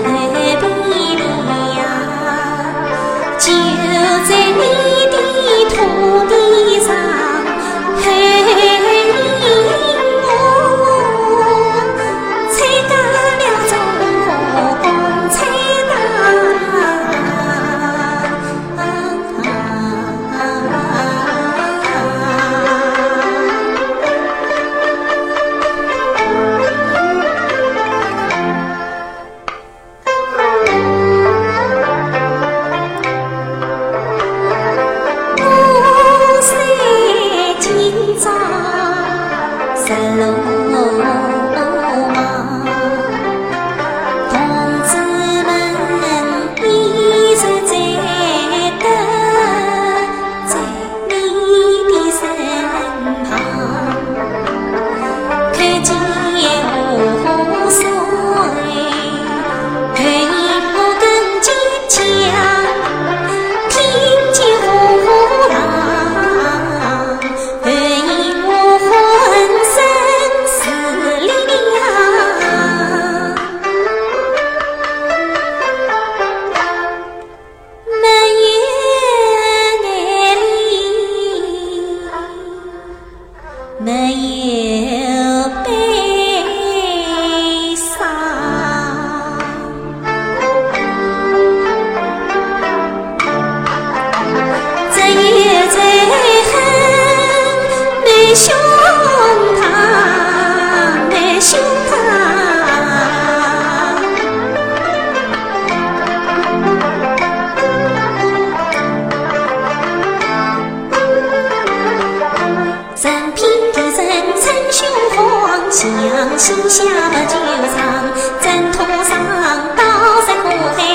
没有。一声称雄狂，向西下把酒藏，征途上刀山过海。